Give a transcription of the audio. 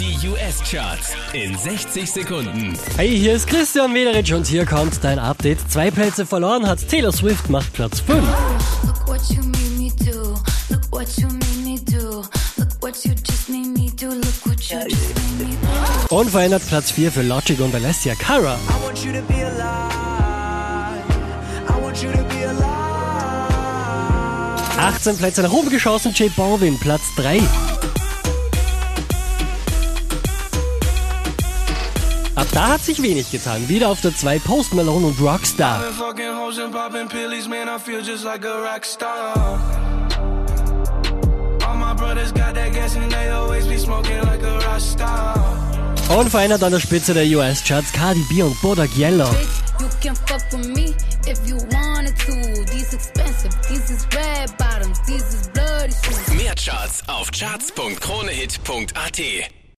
Die US-Charts in 60 Sekunden. Hey, hier ist Christian Mederich und hier kommt dein Update. Zwei Plätze verloren hat Taylor Swift, macht Platz 5. Look what you made me do. Look what you made me do. Look what you just made me do. Look what you just made me do. Unverändert Platz 4 für Logic und Alessia Cara. Alive. I want you to be alive. 18 Plätze nach oben geschossen, J Balvin, Platz 3. Ab da hat sich wenig getan. Wieder auf der 2 Post Malone und Rockstar. Star. Unverändert an der Spitze der US-Charts Cardi B und Bodak Yellow. Bitch, you can fuck with me if you wanted to. These expensive, these is red bottoms, these is bloody shoes. Mehr Charts auf charts.kronehit.at.